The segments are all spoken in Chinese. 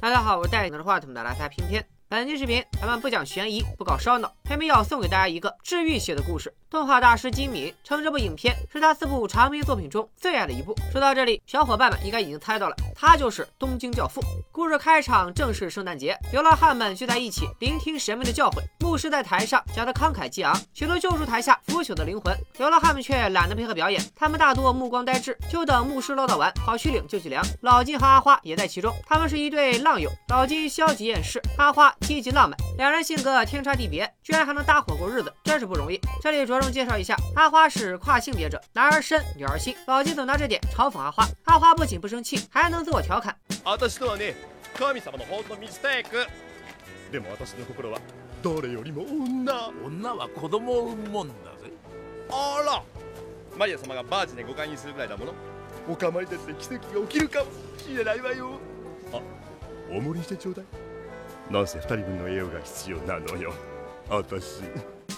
大家好，我是带领的话筒的拉萨偏偏。本期视频咱们不讲悬疑，不搞烧脑，偏偏要送给大家一个治愈系的故事。动画大师金敏称这部影片是他四部长篇作品中最爱的一部。说到这里，小伙伴们应该已经猜到了，他就是《东京教父》。故事开场正是圣诞节，流浪汉们聚在一起聆听神明的教诲。牧师在台上讲得慷慨激昂，企图救助台下腐朽的灵魂。流浪汉们却懒得配合表演，他们大多目光呆滞，就等牧师唠叨完，跑去领救济粮。老金和阿花也在其中，他们是一对浪友。老金消极厌世，阿花。积极浪漫，两人性格天差地别，居然还能搭伙过日子，真是不容易。这里主要着重介绍一下，阿花是跨性别者，男儿身，女儿心。老金总拿这点嘲讽阿花，阿花不仅不生气，还能自我调侃。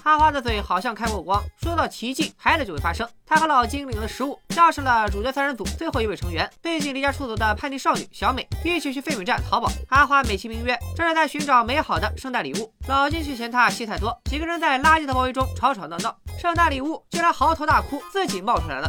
阿花的嘴好像开过光，说到奇迹，还得就会发生。他和老金领了食物，叫上了主角三人组最后一位成员，背井离家出走的叛逆少女小美，一起去废品站淘宝。阿花美其名曰这是在寻找美好的圣诞礼物。老金却嫌他戏太多，几个人在垃圾的包围中吵吵闹闹，圣诞礼物竟然嚎啕大哭，自己冒出来了。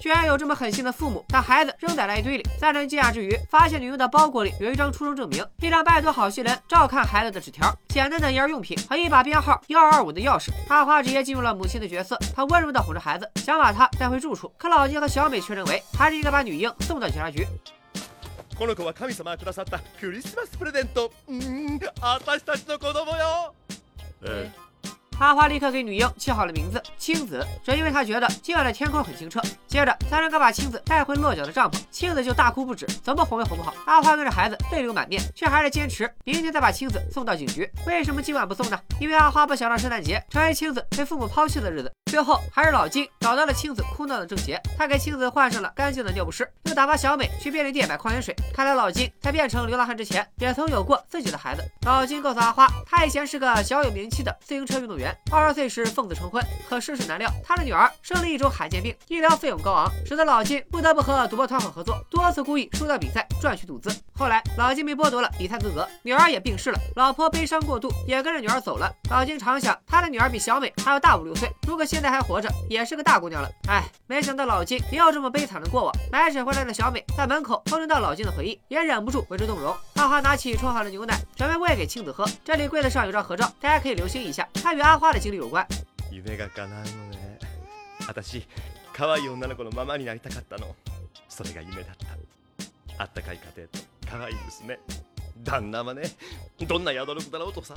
居然有这么狠心的父母，把孩子扔在垃圾堆里。三人惊讶之余，发现女婴的包裹里有一张出生证明，一张拜托好心人照看孩子的纸条，简单的婴儿用品和一把编号幺二二五的钥匙。阿花直接进入了母亲的角色，她温柔的哄着孩子，想把他带回住处。可老金和小美却认为，还是应该把女婴送到警察局。阿花立刻给女婴起好了名字青子，只因为她觉得今晚的天空很清澈。接着，三人刚把青子带回落脚的帐篷，青子就大哭不止，怎么哄也哄不好。阿花跟着孩子泪流满面，却还是坚持明天再把青子送到警局。为什么今晚不送呢？因为阿花不想让圣诞节成为青子被父母抛弃的日子。最后还是老金找到了青子哭闹的症结，他给青子换上了干净的尿不湿，又打发小美去便利店买矿泉水。看来老金在变成流浪汉之前，也曾有过自己的孩子。老金告诉阿花，他以前是个小有名气的自行车运动员。二十岁时奉子成婚，可世事难料，他的女儿生了一种罕见病，医疗费用高昂，使得老金不得不和赌博团伙合作，多次故意输掉比赛赚取赌资。后来老金被剥夺了比赛资格，女儿也病逝了，老婆悲伤过度，也跟着女儿走了。老金常想，他的女儿比小美还要大五六岁，如果现在还活着，也是个大姑娘了。哎，没想到老金也有这么悲惨的过往。买水回来的小美在门口偷听到老金的回忆，也忍不住为之动容。阿花拿起冲好的牛奶，准备喂给青子喝。这里柜子上有张合照，大家可以留心一下，他与阿花的经历有关。旦那はねどんな宿力だろうとさ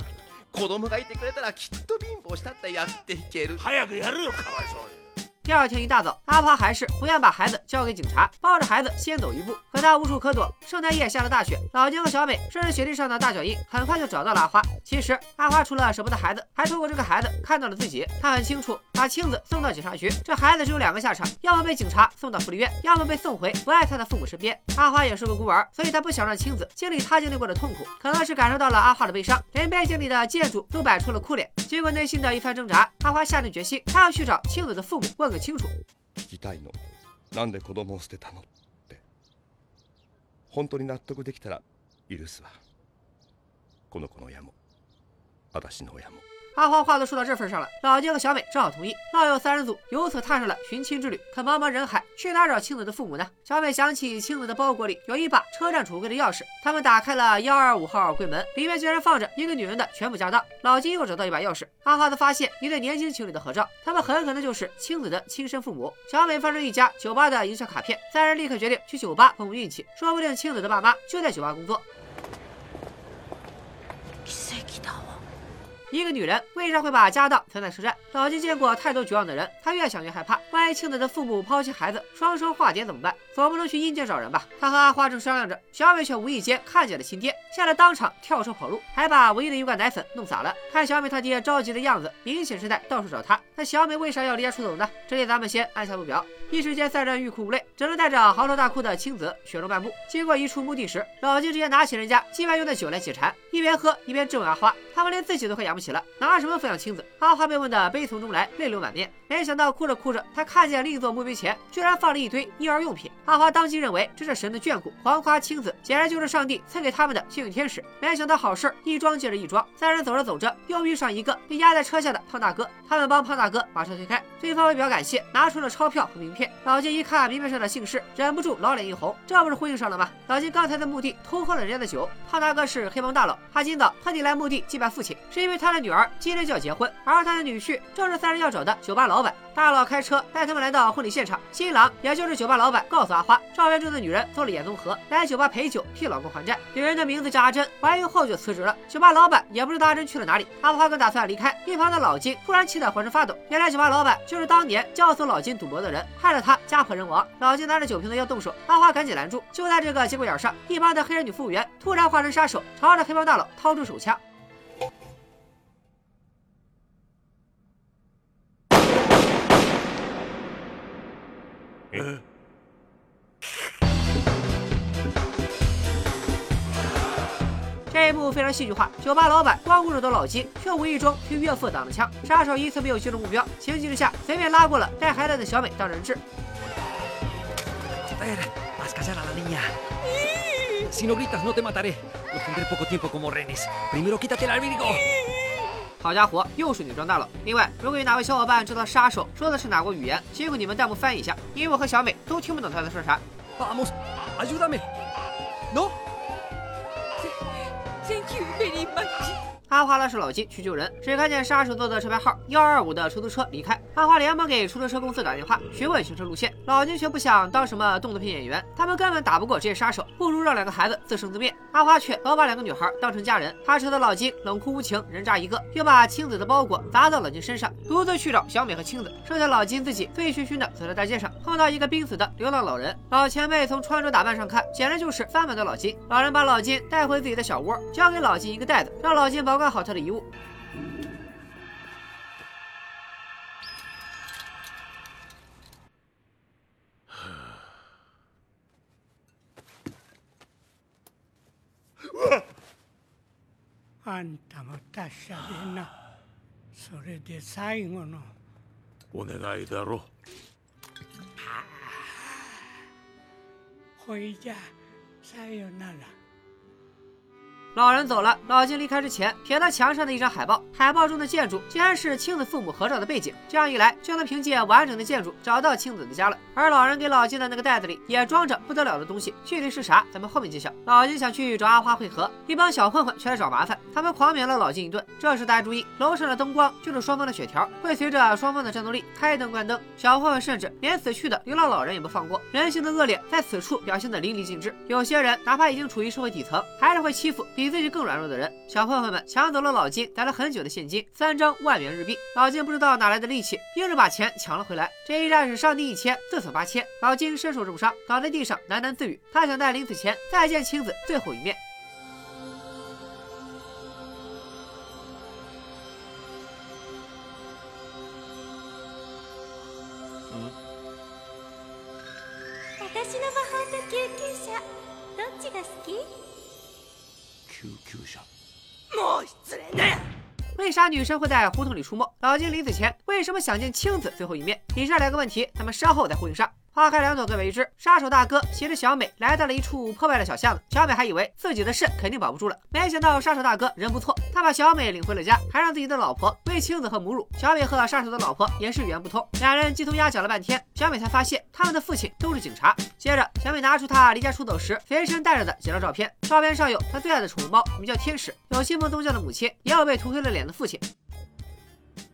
子供がいてくれたらきっと貧乏したってやっていける。早くやるよかわいそうに。第二天一大早，阿花还是不愿把孩子交给警察，抱着孩子先走一步。可他无处可躲，圣诞夜下了大雪，老金和小美顺着雪地上的大脚印，很快就找到了阿花。其实阿花除了舍不得孩子，还透过这个孩子看到了自己。他很清楚，把青子送到警察局，这孩子只有两个下场：要么被警察送到福利院，要么被送回不爱他的父母身边。阿花也是个孤儿，所以他不想让青子经历他经历过的痛苦。可能是感受到了阿花的悲伤，连背景里的建筑都摆出了哭脸。经过内心的一番挣扎，阿花下定决心，他要去找青子的父母问个。清楚聞きたいの。なんで子供を捨てたの？って。本当に納得できたら許すわ。この子の親も。私の親も。阿花话都说到这份上了，老金和小美正好同意。老友三人组由此踏上了寻亲之旅。可茫茫人海，去哪找青子的父母呢？小美想起青子的包裹里有一把车站储物柜的钥匙，他们打开了幺二五号柜门，里面居然放着一个女人的全部家当。老金又找到一把钥匙，阿花则发现一对年轻情侣的合照，他们很可能就是青子的亲生父母。小美翻出一家酒吧的营销卡片，三人立刻决定去酒吧碰碰运气，说不定青子的爸妈就在酒吧工作。一个女人为啥会把家当存在车站？老金见过太多绝望的人，他越想越害怕。万一青子的父母抛弃孩子，双双化蝶怎么办？总不能去阴间找人吧？他和阿花正商量着，小美却无意间看见了亲爹，吓得当场跳车跑路，还把唯一的一罐奶粉弄洒了。看小美他爹着急的样子，明显是在到处找他。那小美为啥要离家出走呢？这里咱们先按下不表。一时间，三人欲哭无泪，只能带着嚎啕大哭的青子雪中漫步。经过一处墓地时，老金直接拿起人家祭拜用的酒来解馋，一边喝一边质问阿花：他们连自己都快养不。起了，拿什么抚养亲子？阿花被问得悲从中来，泪流满面。没想到哭着哭着，她看见另一座墓碑前居然放了一堆婴儿用品。阿花当即认为这是神的眷顾，黄花青子简直就是上帝赐给他们的幸运天使。没想到好事一桩接着一桩，三人走着走着，又遇上一个被压在车下的胖大哥。他们帮胖大哥把车推开，对方为表感谢，拿出了钞票和名片。老金一看名片上的姓氏，忍不住老脸一红，这不是呼应上了吗？老金刚才在墓地偷喝了人家的酒，胖大哥是黑帮大佬，他今早特地来墓地祭拜父亲，是因为他他的女儿今天就要结婚，而他的女婿。正是三人要找的酒吧老板。大佬开车带他们来到婚礼现场，新郎也就是酒吧老板告诉阿花，照片中的女人做了眼综合，来酒吧陪酒替老公还债。女人的名字叫阿珍，怀孕后就辞职了。酒吧老板也不知道阿珍去了哪里。阿花刚打算离开，一旁的老金突然气得浑身发抖。原来酒吧老板就是当年教唆老金赌博的人，害得他家破人亡。老金拿着酒瓶子要动手，阿花赶紧拦住。就在这个节骨眼上，一旁的黑人女服务员突然化身杀手，朝着黑帮大佬掏出手枪。这一幕非常戏剧化，酒吧老板光顾着躲老金，却无意中替岳父挡了枪。杀手一次没有击中目标，情急之下随便拉过了带孩子的小美当人质。好家伙，又是女装大佬。另外，如果有哪位小伙伴知道杀手说的是哪国语言，辛苦你们弹幕翻译一下，因为我和小美都听不懂他在说啥。Vamos, ayúdame. ¿No? Thank you very much. 阿花拉着老金去救人，只看见杀手坐的车牌号幺二五的出租车离开。阿花连忙给出租车公司打电话询问行车路线，老金却不想当什么动作片演员，他们根本打不过这些杀手，不如让两个孩子自生自灭。阿花却老把两个女孩当成家人，他扯得老金冷酷无情，人渣一个，又把青子的包裹砸到老金身上，独自去找小美和青子，剩下老金自己醉醺醺的走在大街上，碰到一个濒死的流浪老人。老前辈从穿着打扮上看，简直就是翻版的老金。老人把老金带回自己的小窝，交给老金一个袋子，让老金保管好他的遗物。あんたも達者でなそれで最後のお願いだろほいじゃさよなら老人走了，老金离开之前瞥到墙上的一张海报，海报中的建筑竟然是青子父母合照的背景。这样一来，就能凭借完整的建筑找到青子的家了。而老人给老金的那个袋子里也装着不得了的东西，具体是啥，咱们后面揭晓。老金想去找阿花会合，一帮小混混却来找麻烦，他们狂扁了老金一顿。这时大家注意，楼上的灯光就是双方的血条，会随着双方的战斗力开灯关灯。小混混甚至连死去的流浪老人也不放过，人性的恶劣在此处表现得淋漓尽致。有些人哪怕已经处于社会底层，还是会欺负比自己更软弱的人。小混混们抢走了老金攒了很久的现金，三张万元日币。老金不知道哪来的力气，硬是把钱抢了回来。这一战是上帝一千，自损八千。老金。身受重伤，倒在地上喃喃自语，他想在临死前再见青子最后一面。为啥女生会在胡同里出没？老金临死前为什么想见青子最后一面？以上两个问题，咱们稍后再呼应上。花开两朵，各为一枝。杀手大哥携着小美来到了一处破败的小巷子，小美还以为自己的肾肯定保不住了，没想到杀手大哥人不错，他把小美领回了家，还让自己的老婆喂青子和母乳。小美和杀手的老婆也是语言不通，两人鸡同鸭讲了半天，小美才发现他们的父亲都是警察。接着，小美拿出她离家出走时随身带着的几张照片，照片上有她最爱的宠物猫，名叫天使，有信奉宗教的母亲，也有被涂黑了脸的父亲。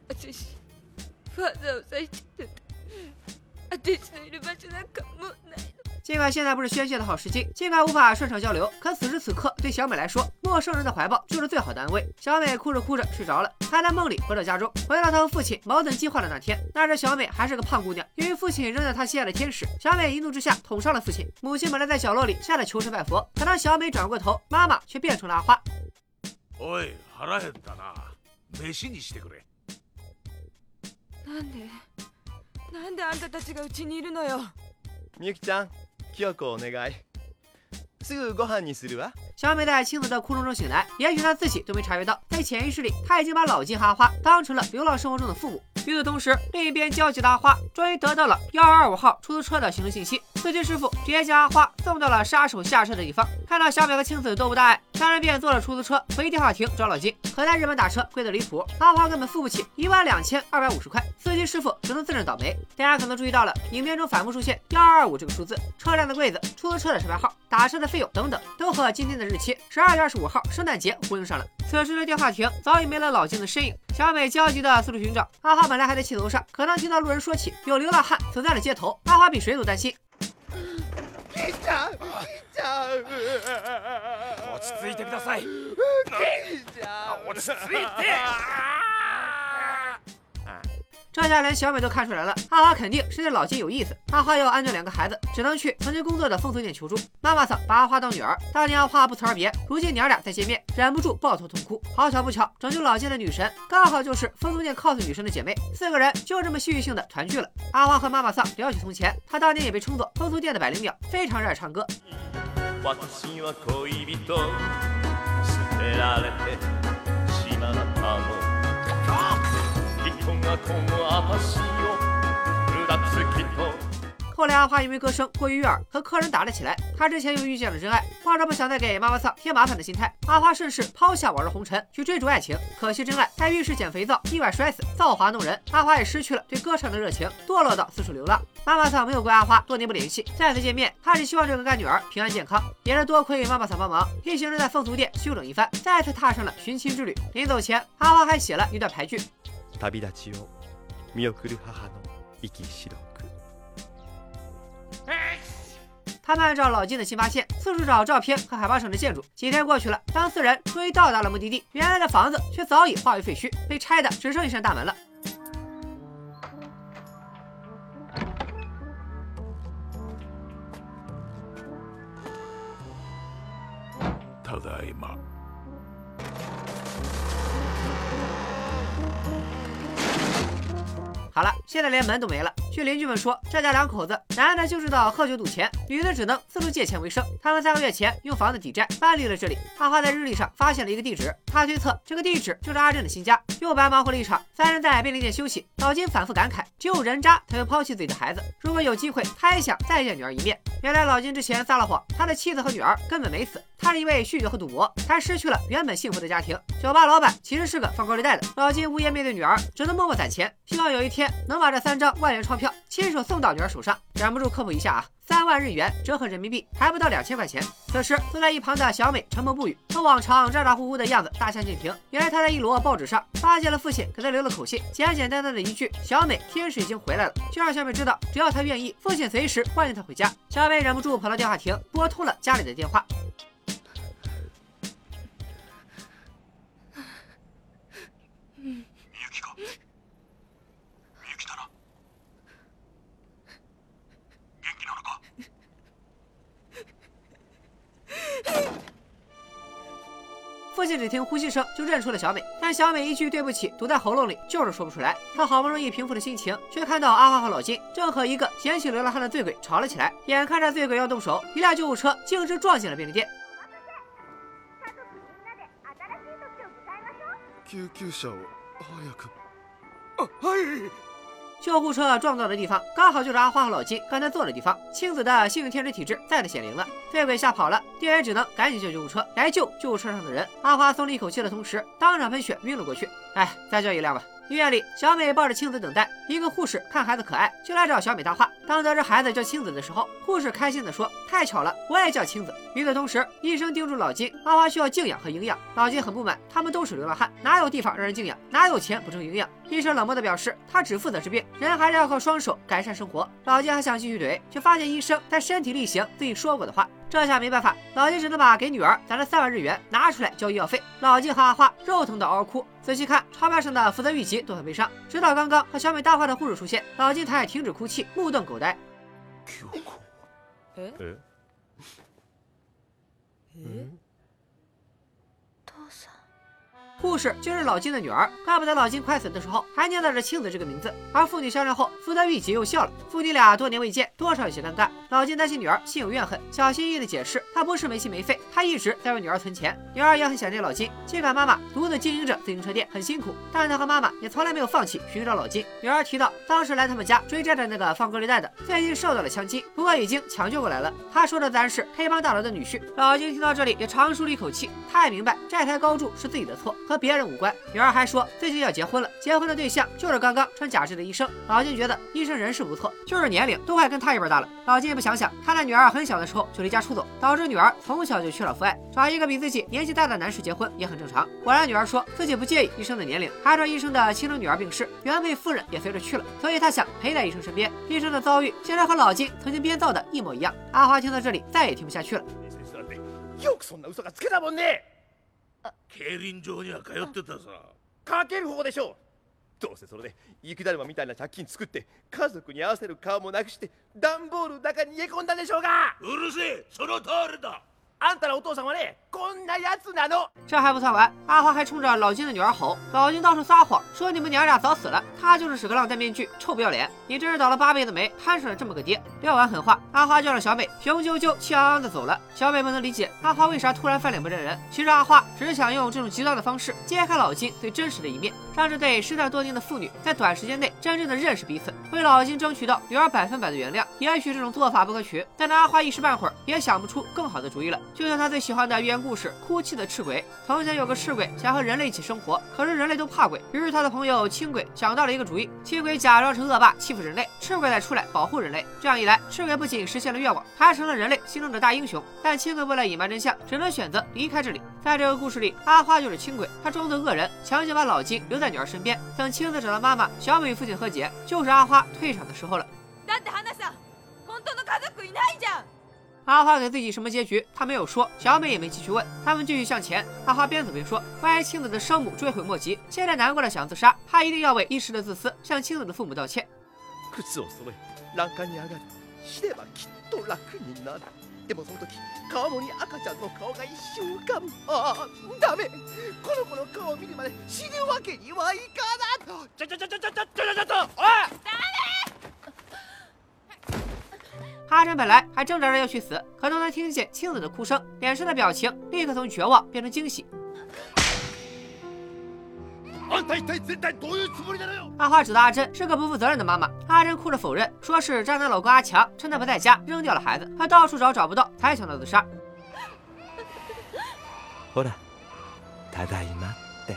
私ファザ 尽管现在不是宣泄的好时机，尽管无法顺畅交流，可此时此刻对小美来说，陌生人的怀抱就是最好的安慰。小美哭着哭着睡着了，她在梦里回到家中，回到她和父亲矛盾激化的那天。那时小美还是个胖姑娘，由于父亲扔在她心爱的天使，小美一怒之下捅伤了父亲。母亲本来在角落里吓得求神拜佛，可当小美转过头，妈妈却变成了阿花。おい腹減ったな飯にしてくれなんで なんであんたたちがうちにいるのよみゆきちゃん清子お願いすぐご飯にするわ小 小美在青子的哭声中醒来，也许她自己都没察觉到，在潜意识里，她已经把老金和阿花当成了流浪生活中的父母。 与此同时，另一边焦急的阿花终于得到了幺二二五号出租车的行车信息，司机师傅直接将阿花送到了杀手下车的地方。看到小美和青子都不大碍，三人便坐了出租车回电话亭找老金。可在日本打车贵得离谱，阿花根本付不起一万两千二百五十块，司机师傅只能自认倒霉。大家可能注意到了，影片中反复出现幺二二五这个数字，车辆的柜子、出租车的车牌号、打车的费用等等，都和今天的日期十二月二十五号圣诞节呼应上了。此时的电话亭早已没了老金的身影，小美焦急的四处寻找。阿花本来还在气头上，可当听到路人说起有流浪汉存在了街头，阿花比谁都担心。落ち着いてください落ち着いて 这下连小美都看出来了，阿花肯定是对老金有意思。阿花要安顿两个孩子，只能去曾经工作的风俗店求助。妈妈桑把阿花当女儿，当年阿花不辞而别，如今娘俩再见面，忍不住抱头痛哭。好巧不巧，拯救老金的女神刚好就是风俗店 cos 女神的姐妹，四个人就这么戏剧性的团聚了。阿花和妈妈桑聊起从前，她当年也被称作风俗店的百灵鸟，非常热爱唱歌。后来阿花因为歌声过于悦耳，和客人打了起来。她之前又遇见了真爱，抱着不想再给妈妈桑添麻烦的心态，阿花顺势抛下往日红尘去追逐爱情。可惜真爱在浴室捡肥皂，意外摔死，造化弄人。阿花也失去了对歌唱的热情，堕落到四处流浪。妈妈桑没有怪阿花多年不联系，再次见面，她只希望这个干女儿平安健康。也是多亏妈妈桑帮忙，一行人在风俗店休整一番，再次踏上了寻亲之旅。临走前，阿花还写了一段牌句。旅立ちを見送る母の息白く他们按照老金的新发现，四处找照片和海报上的建筑。几天过去了，当四人终于到达了目的地，原来的房子却早已化为废墟，被拆的只剩一扇大门了。 现在连门都没了。据邻居们说，这家两口子，男的就知道喝酒赌钱，女的只能四处借钱为生。他们三个月前用房子抵债，搬离了这里。阿花在日历上发现了一个地址，他推测这个地址就是阿正的新家。又白忙活了一场，三人在便利店休息。老金反复感慨，只有人渣才会抛弃自己的孩子。如果有机会，他也想再见女儿一面。原来老金之前撒了谎，他的妻子和女儿根本没死，他是因为酗酒和赌博，才失去了原本幸福的家庭。酒吧老板其实是个放高利贷的，老金无颜面对女儿，只能默默攒钱，希望有一天能把这三张万元钞票亲手送到女儿手上。忍不住科普一下啊，三万日元折合人民币还不到两千块钱。此时坐在一旁的小美沉默不语，和往常咋咋呼呼的样子大相径庭。原来她在一摞报纸上发现了父亲给她留的口信，简简单单的一句“小美，天使已经回来了”，就让小美知道，只要她愿意，父亲随时欢迎她回家。小美忍不住跑到电话亭，拨通了家里的电话。父亲只听呼吸声就认出了小美，但小美一句对不起堵在喉咙里，就是说不出来。他好不容易平复了心情，却看到阿花和老金正和一个捡起流浪汉的醉鬼吵了起来。眼看着醉鬼要动手，一辆救护车径直撞进了便利店。救急車を早く救护车撞到的地方，刚好就是阿花和老金刚才坐的地方。青子的幸运天使体质再次显灵了，醉鬼吓跑了，店员只能赶紧叫救护车来救救护车上的人。阿花松了一口气的同时，当场喷血晕了过去。哎，再叫一辆吧。医院里，小美抱着青子等待。一个护士看孩子可爱，就来找小美搭话。当得知孩子叫青子的时候，护士开心地说：“太巧了，我也叫青子。”与此同时，医生叮嘱老金，阿花需要静养和营养。老金很不满，他们都是流浪汉，哪有地方让人静养？哪有钱补充营养？医生冷漠地表示，他只负责治病，人还是要靠双手改善生活。老金还想继续怼，却发现医生在身体力行自己说过的话。这下没办法，老金只能把给女儿攒了三万日元拿出来交医药费。老金和阿花肉疼的嗷嗷哭。仔细看，钞票上的负责预籍都很悲伤。直到刚刚和小美搭话的护士出现，老金才停止哭泣，目瞪口呆。え父さん护士就是老金的女儿，怪不得老金快死的时候还念叨着青子这个名字。而父女相认后，福泽谕吉又笑了。父女俩多年未见，多少有些尴尬。 老金担心女儿心有怨恨，小心翼翼的解释，他不是没心没肺，他一直在为女儿存钱。女儿也很想念老金，尽管妈妈独自经营着自行车店很辛苦，但她和妈妈也从来没有放弃寻找老金。女儿提到，当时来他们家追债的那个放高利贷的，最近受到了枪击，不过已经抢救过来了。他说的自然是黑帮大佬的女婿。老金听到这里也长舒了一口气，他也明白债台高筑是自己的错，和别人无关。女儿还说，最近要结婚了，结婚的对象就是刚刚穿假肢的医生。老金觉得医生人是不错，就是年龄都快跟他一般大了。老金也不想想，他的女儿很小的时候就离家出走，导致女儿从小就缺少父爱，找一个比自己年纪大的男士结婚也很正常。果然，女儿说自己不介意医生的年龄，还说医生的亲生女儿病逝，原配夫人也随着去了，所以她想陪在医生身边。医生的遭遇竟然和老金曾经编造的一模一样。阿花听到这里再也听不下去了。どうせそれで雪だるまみたいな借金作って家族に合わせる顔もなくして段ボールの中に逃げ込んだでしょうが。うるせえその通りだ。あんたのお父さんはねこんなやつなの这还不算完，阿花还冲着老金的女儿吼，老金到处撒谎，说你们娘俩早死了，他就是使个浪戴面具，臭不要脸！你真是倒了八辈子霉，摊上了这么个爹！撂完狠话，阿花叫上小美，雄赳赳气昂昂的走了。小美不能理解阿花为啥突然翻脸不认人，其实阿花只是想用这种极端的方式揭开老金最真实的一面，让这对失散多年的父女在短时间内真正的认识彼此，为老金争取到女儿百分百的原谅。也许这种做法不可取，但阿花一时半会儿也想不出更好的主意了。 就像他最喜欢的寓言故事《哭泣的赤鬼》，从前有个赤鬼想和人类一起生活，可是人类都怕鬼。于是他的朋友青鬼想到了一个主意，青鬼假装成恶霸欺负人类，赤鬼再出来保护人类。这样一来，赤鬼不仅实现了愿望，还成了人类心中的大英雄。但青鬼为了隐瞒真相，只能选择离开这里。在这个故事里，阿花就是青鬼，他装作恶人，强行把老金留在女儿身边。等青子找到妈妈、小美与父亲和解，就是阿花退场的时候了。阿花给自己什么结局？他没有说，小美也没继续问。他们继续向前，阿花边走边说：“关于青子的生母追悔莫及，现在难过的想自杀，她一定要为一时的自私向青子的父母道歉。”靴を揃え欄干に上がる死ねばきっと楽になるでもその時川面に赤ちゃんの顔が一瞬浮かぶああダメこの子の顔を見るまで死ぬわけにはいかないちょちょちょちょちょちょちょちょちょおい 阿珍本来还挣扎着要去死，可当他听见青子的哭声，脸上的表情立刻从绝望变成惊喜。あんた一体絶対どういうつもりなのよ阿花指责阿珍是个不负责任的妈妈，阿珍哭着否认，说是渣男老公阿强趁她不在家扔掉了孩子，她到处找找不到，才想到自杀。ほらただいまって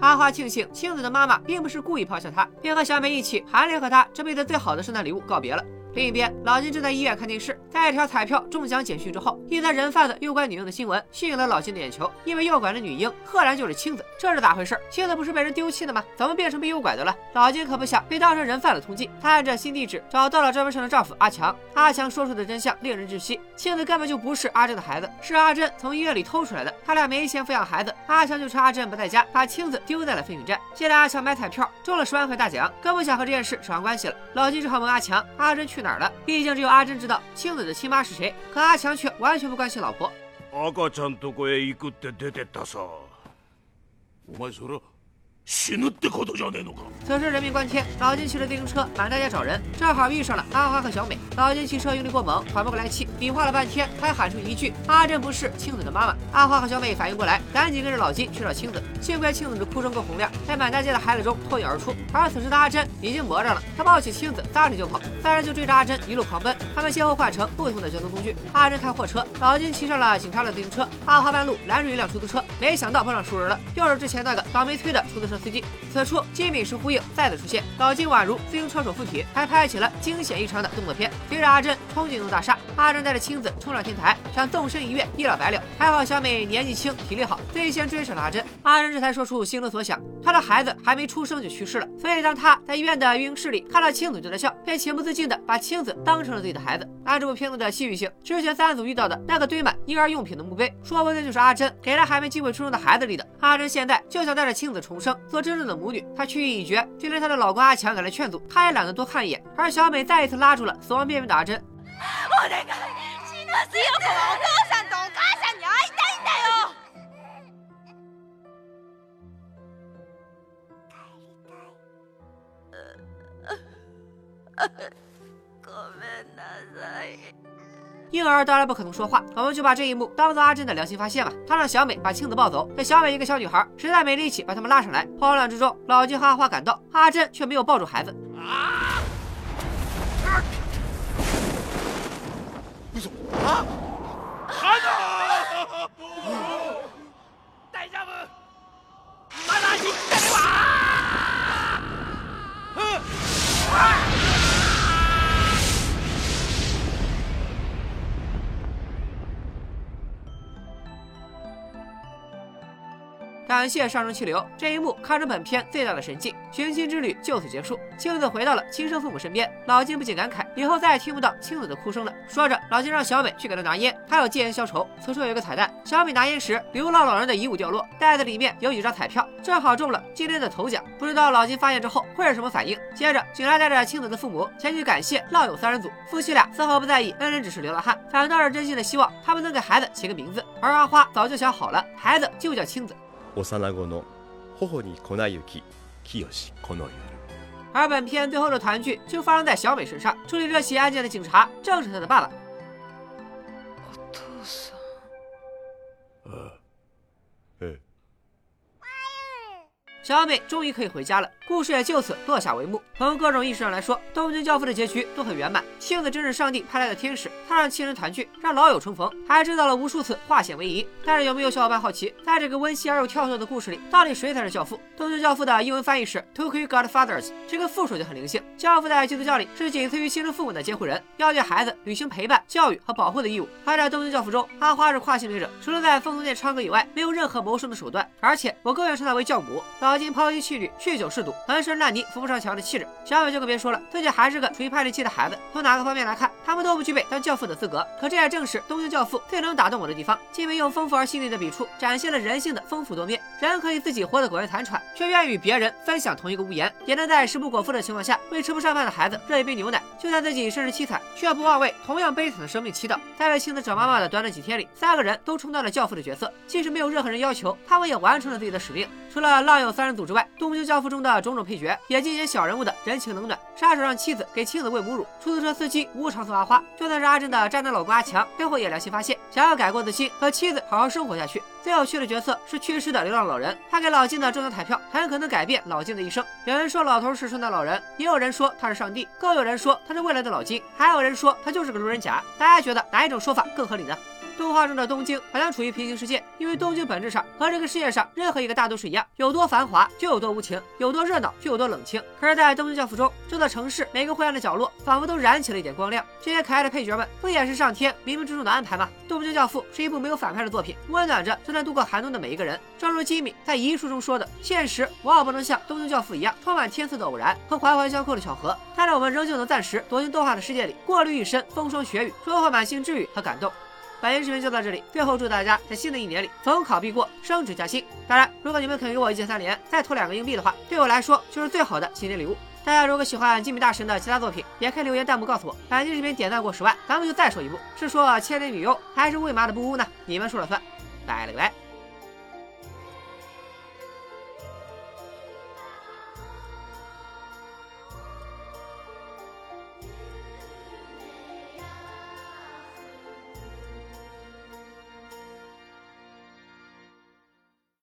阿花庆幸青子的妈妈并不是故意抛下她，便和小美一起含泪和她这辈子最好的圣诞礼物告别了。 另一边，老金正在医院看电视，在一条彩票中奖简讯之后，一则人贩子诱拐女婴的新闻吸引了老金的眼球，因为诱拐的女婴赫然就是青子，这是咋回事？青子不是被人丢弃的吗？怎么变成被诱拐的了？老金可不想被当成人贩子通缉，他按着新地址找到了账本上的丈夫阿强。阿强说出的真相令人窒息，青子根本就不是阿珍的孩子，是阿珍从医院里偷出来的。他俩没钱抚养孩子，阿强就趁阿珍不在家，把青子丢在了废品站。现在阿强买彩票中了十万块大奖，更不想和这件事扯上关系了。老金只好问阿强，阿珍去哪儿了？毕竟只有阿珍知道青子的亲妈是谁，可阿强却完全不关心老婆。死ぬってことじゃねえのか此时人命关天，老金骑着自行车满大街找人，正好遇上了阿花和小美。老金骑车用力过猛，缓不过来气，比划了半天，才喊出一句：“阿珍不是青子的妈妈。”阿花和小美反应过来，赶紧跟着老金去找青子。幸亏青子的哭声够洪亮，在满大街的孩子中脱颖而出。而此时的阿珍已经魔怔了，她抱起青子，撒腿就跑。三人就追着阿珍一路狂奔，他们先后换乘不同的交通工具。阿珍开货车，老金骑上了警察的自行车。阿花半路拦住一辆出租车，没想到碰上熟人了，又是之前那个倒霉催的出租车 司机。此处金敏石呼应再次出现，老金宛如自行车手附体，还拍起了惊险异常的动作片。追着阿珍冲进一栋大厦，阿珍带着青子冲上天台，想纵身一跃，一了百了。还好小美年纪轻，体力好，最先追上了阿珍。阿珍这才说出心中所想，她的孩子还没出生就去世了，所以当她在医院的育婴室里看到青子就在笑，便情不自禁的把青子当成了自己的孩子。按这部片子的戏剧性，之前三组遇到的那个堆满婴儿用品的墓碑，说不定就是阿珍给了还没机会出生的孩子立的。阿珍现在就想带着青子重生，做真正的母女。她去意已决，就连她的老公阿强赶来劝阻，她也懒得多看一眼。而小美再一次拉住了死亡边缘的阿珍。お願い死ぬ強子はお父さんとお母さんに会いたいんだよ ごめんなさい。 婴儿当然不可能说话，我们就把这一幕当做阿珍的良心发现吧。他让小美把庆子抱走，这小美一个小女孩实在没力气把他们拉上来。慌乱之中，老金和阿花赶到，阿珍却没有抱住孩子。大丈夫まだ生きてるわ 感谢上升气流，这一幕堪称本片最大的神迹。寻亲之旅就此结束，庆子回到了亲生父母身边。老金不禁感慨，以后再也听不到庆子的哭声了。说着，老金让小美去给他拿烟，还有戒烟消愁。此处有一个彩蛋，小美拿烟时，流浪老人的遗物掉落，袋子里面有几张彩票，正好中了今天的头奖。不知道老金发现之后会是什么反应。接着，警察带着庆子的父母前去感谢浪友三人组，夫妻俩丝毫不在意恩人只是流浪汉，反倒是真心的希望他们能给孩子起个名字。而阿花早就想好了，孩子就叫青子。幼子の頬に粉雪清この夜而本片最后的团聚就发生在小美身上。处理这起案件的警察正是她的爸爸。お父さん。ええ小美终于可以回家了， 故事也就此落下帷幕。从各种意义上来说，《东京教父》的结局都很圆满。幸子真是上帝派来的天使，他让亲人团聚，让老友重逢，还制造了无数次化险为夷。但是有没有小伙伴好奇，在这个温馨而又跳脱的故事里，到底谁才是教父？《东京教父》的英文翻译是 Tokyo Godfathers，这个复数就很灵性。教父在基督教里是仅次于亲生父母的监护人，要对孩子履行陪伴、教育和保护的义务。而在《东京教父》中，阿花是跨性别者，除了在风俗店唱歌以外，没有任何谋生的手段。而且我更愿称她为教母。老金抛妻弃女、酗酒嗜赌、浑身烂泥、扶不上墙的气质，小美就更别说了，自己还是个处于叛逆期的孩子。从哪个方面来看，他们都不具备当教父的资格。可这也正是《东京教父》最能打动我的地方，既没用丰富而细腻的笔触展现了人性的丰富多面，人可以自己活得苟延残喘，却愿意与别人分享同一个屋檐，也能在食不果腹的情况下为吃不上饭的孩子热一杯牛奶。就算自己身世凄惨，却不忘为同样悲惨的生命祈祷。在为妻子找妈妈的短短几天里，三个人都充当了教父的角色，即使没有任何人要求，他们也完成了自己的使命。除了浪友三人组之外，《东京教父》中的种种配角也尽显小人物的人情冷暖。杀手让妻子给妻子喂母乳，出租车司机无偿送阿花，就算是阿珍的渣男老公阿强，最后也良心发现，想要改过自新，和妻子好好生活下去。最有趣的角色是去世的流浪老人，他给老金的中奖彩票很可能改变老金的一生。有人说老头是圣诞老人，也有人说他是上帝，更有人说他是未来的老金，还有人说他就是个路人甲。大家觉得哪一种说法更合理呢？动画中的东京好像处于平行世界，因为东京本质上和这个世界上任何一个大都市一样，有多繁华就有多无情，有多热闹就有多冷清。可是，在《东京教父》中，这座城市每个灰暗的角落仿佛都燃起了一点光亮。这些可爱的配角们，不也是上天冥冥之中的安排吗？《东京教父》是一部没有反派的作品，温暖着正在度过寒冬的每一个人。正如吉米在遗书中说的：“现实往往不能像《东京教父》一样，充满天赐的偶然和环环相扣的巧合，但是我们仍旧能暂时躲进动画的世界里，过滤一身风霜雪雨，收获满心治愈和感动。”本期视频就到这里，最后祝大家在新的一年里逢考必过，升职加薪。当然，如果你们肯给我一键三连，再投两个硬币的话，对我来说就是最好的新年礼物。大家如果喜欢金米大神的其他作品，也可以留言弹幕告诉我。本期视频点赞过十万，咱们就再说一部，是说千年女优还是为嘛的不污呢？你们说了算。拜了个拜。